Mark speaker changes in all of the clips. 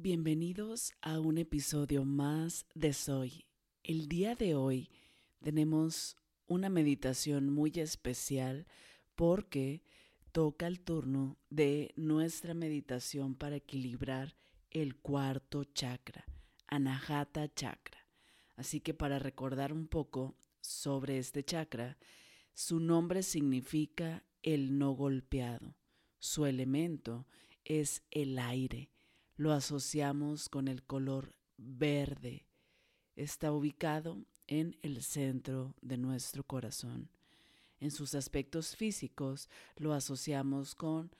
Speaker 1: Bienvenidos a un episodio más de Soy. El día de hoy tenemos una meditación muy especial porque toca el turno de nuestra meditación para equilibrar el cuarto chakra, Anahata Chakra. Así que para recordar un poco sobre este chakra, su nombre significa el no golpeado. Su elemento es el aire lo asociamos con el color verde. Está ubicado en el centro de nuestro corazón. En sus aspectos físicos lo asociamos con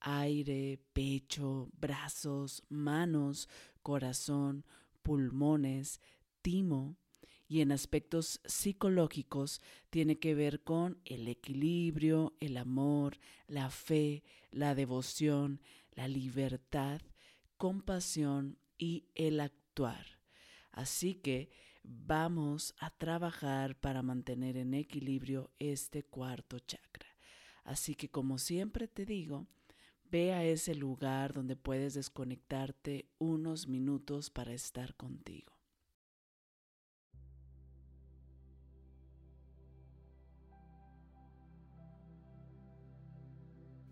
Speaker 1: aire, pecho, brazos, manos, corazón, pulmones, timo. Y en aspectos psicológicos tiene que ver con el equilibrio, el amor, la fe, la devoción, la libertad compasión y el actuar. Así que vamos a trabajar para mantener en equilibrio este cuarto chakra. Así que como siempre te digo, ve a ese lugar donde puedes desconectarte unos minutos para estar contigo.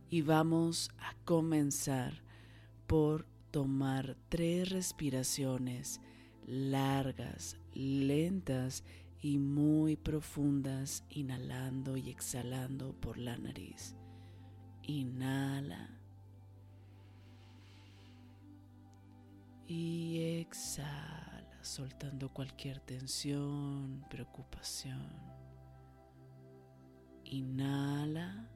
Speaker 1: Y vamos a comenzar por tomar tres respiraciones largas, lentas y muy profundas, inhalando y exhalando por la nariz. Inhala. Y exhala, soltando cualquier tensión, preocupación. Inhala.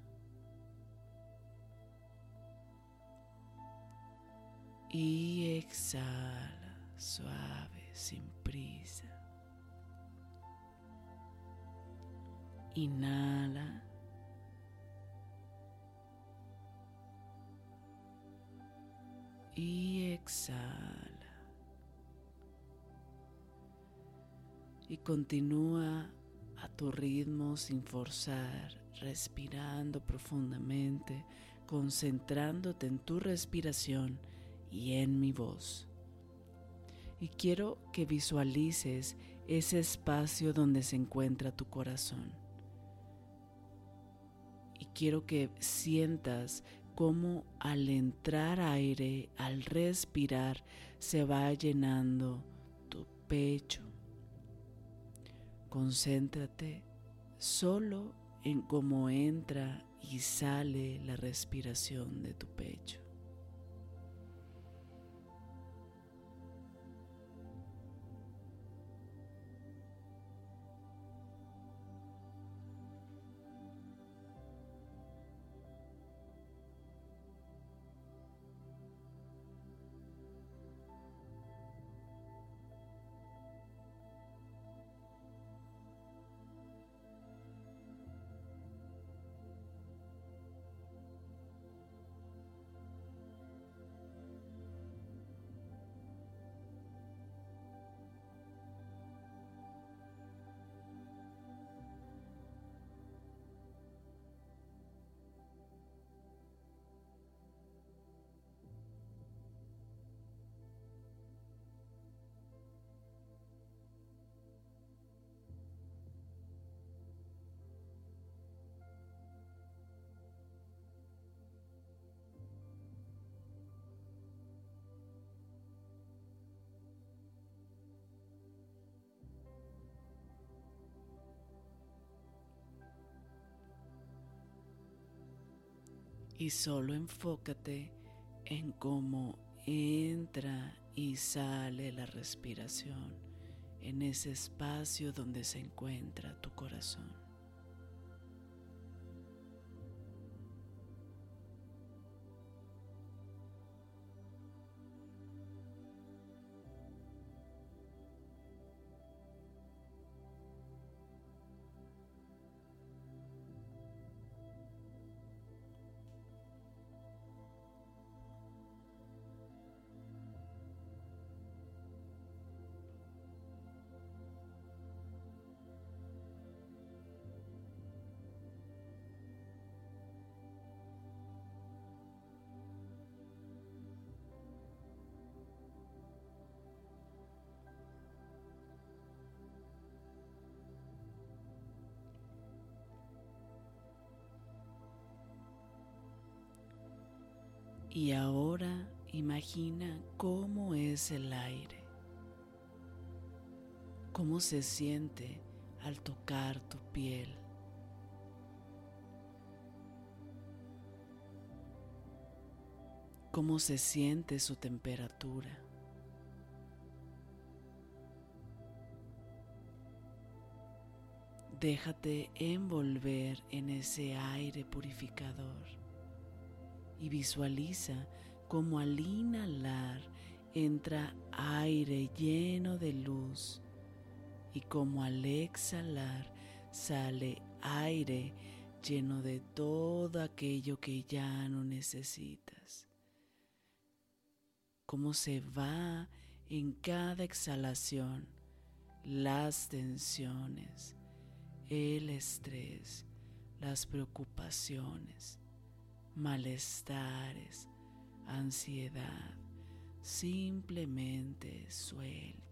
Speaker 1: Y exhala suave, sin prisa. Inhala. Y exhala. Y continúa a tu ritmo sin forzar, respirando profundamente, concentrándote en tu respiración y en mi voz. Y quiero que visualices ese espacio donde se encuentra tu corazón. Y quiero que sientas cómo al entrar aire, al respirar, se va llenando tu pecho. Concéntrate solo en cómo entra y sale la respiración de tu pecho. Y solo enfócate en cómo entra y sale la respiración en ese espacio donde se encuentra tu corazón. Y ahora imagina cómo es el aire, cómo se siente al tocar tu piel. cómo se siente su temperatura. Déjate envolver en ese aire purificador y visualiza cómo al inhalar entra aire lleno de luz y como al exhalar sale aire lleno de todo aquello que ya no necesitas. Cómo se va en cada exhalación las tensiones, el estrés, las preocupaciones, malestares, ansiedad, simplemente suelta.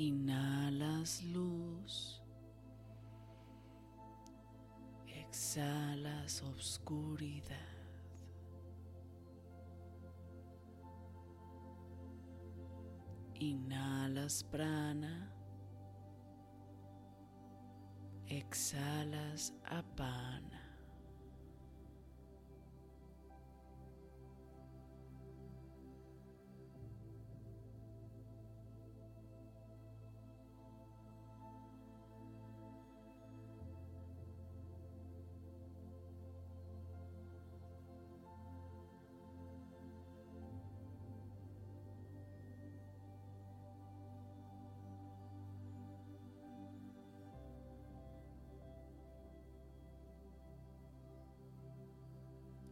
Speaker 1: Inhalas luz. Exhalas obscuridad. Inhalas prana. Exhalas apana.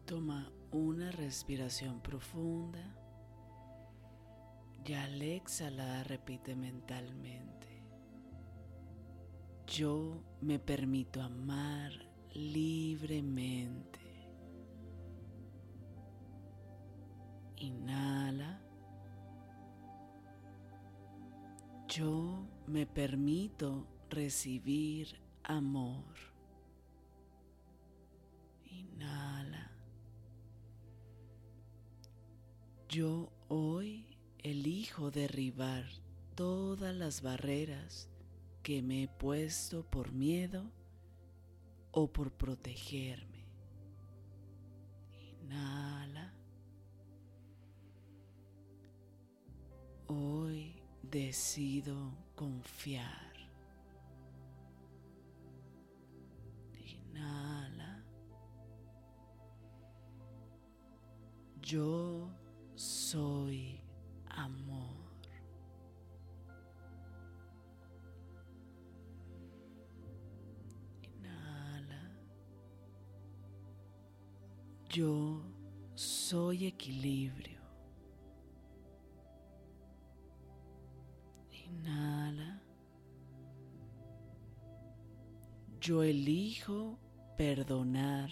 Speaker 1: Toma una respiración profunda y al exhalar repite mentalmente. Yo me permito amar libremente. Inhala. Yo me permito recibir amor. Inhala. Yo hoy elijo derribar todas las barreras que me he puesto por miedo o por protegerme. Inhala. Hoy decido confiar. Inhala. Yo soy amor. Inhala. Yo soy equilibrio. Inhala. Yo elijo perdonar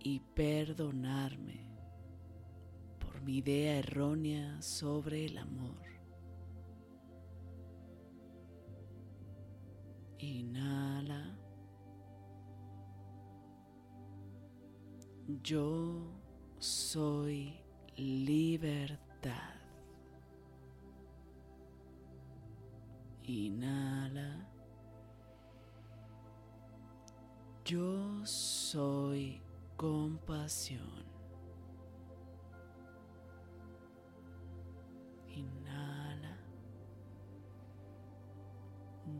Speaker 1: y perdonarme mi idea errónea sobre el amor. Inhala. Yo soy libertad. Inhala. Yo soy compasión.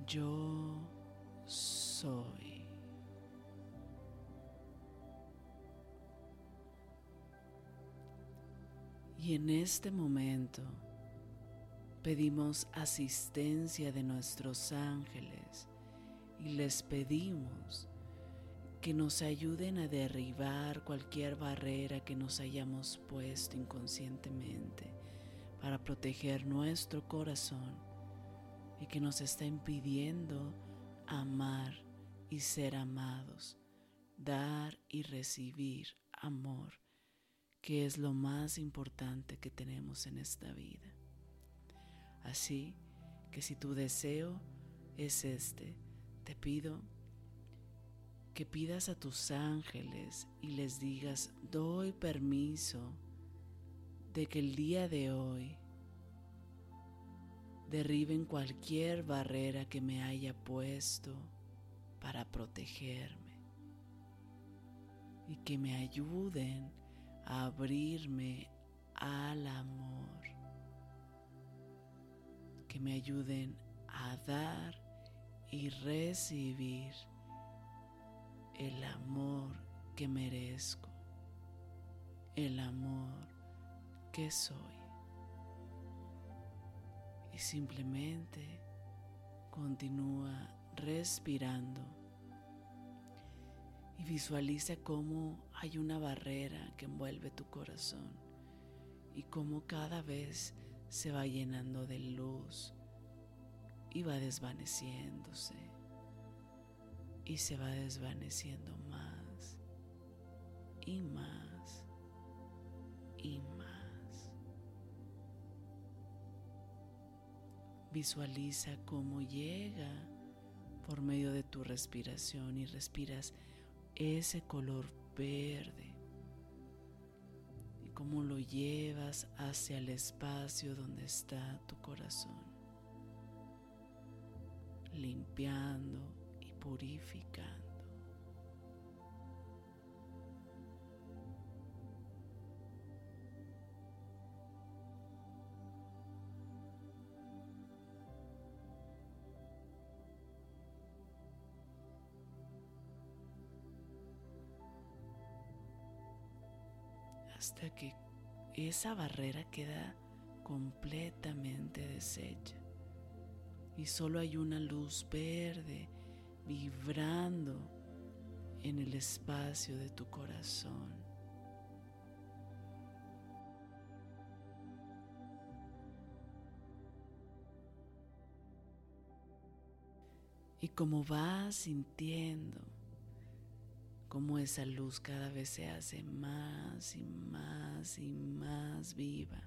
Speaker 1: Yo soy. Y en este momento pedimos asistencia de nuestros ángeles y les pedimos que nos ayuden a derribar cualquier barrera que nos hayamos puesto inconscientemente para proteger nuestro corazón y que nos está impidiendo amar y ser amados, dar y recibir amor, que es lo más importante que tenemos en esta vida. Así que si tu deseo es este, te pido que pidas a tus ángeles y les digas, doy permiso de que el día de hoy derriben cualquier barrera que me haya puesto para protegerme y que me ayuden a abrirme al amor, que me ayuden a dar y recibir el amor que merezco, el amor que soy. Y simplemente continúa respirando y visualiza cómo hay una barrera que envuelve tu corazón y cómo cada vez se va llenando de luz y va desvaneciéndose y se va desvaneciendo más y más Visualiza cómo llega por medio de tu respiración y respiras ese color verde y cómo lo llevas hacia el espacio donde está tu corazón, limpiando purificando. Hasta que esa barrera queda completamente deshecha y solo hay una luz verde vibrando en el espacio de tu corazón. Y como vas sintiendo como esa luz cada vez se hace más y más y más viva.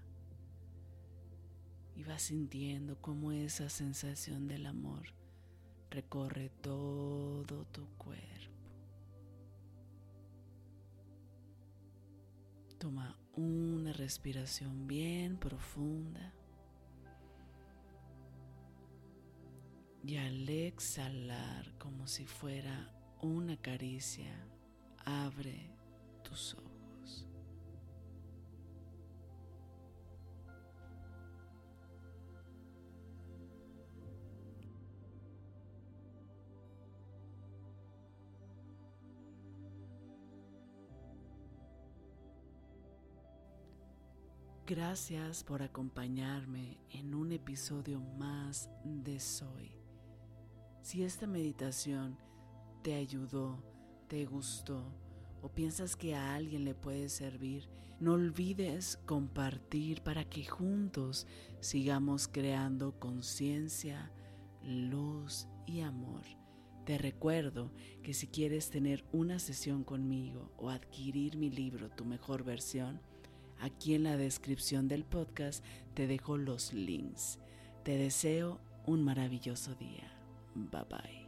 Speaker 1: Y vas sintiendo como esa sensación del amor recorre todo tu cuerpo. Toma una respiración bien profunda. Y al exhalar como si fuera una caricia, abre tus ojos. Gracias por acompañarme en un episodio más de Soy. Si esta meditación te ayudó, te gustó o piensas que a alguien le puede servir, no olvides compartir para que juntos sigamos creando conciencia, luz y amor. Te recuerdo que si quieres tener una sesión conmigo o adquirir mi libro Tu mejor versión, Aquí en la descripción del podcast te dejo los links. Te deseo un maravilloso día. Bye bye.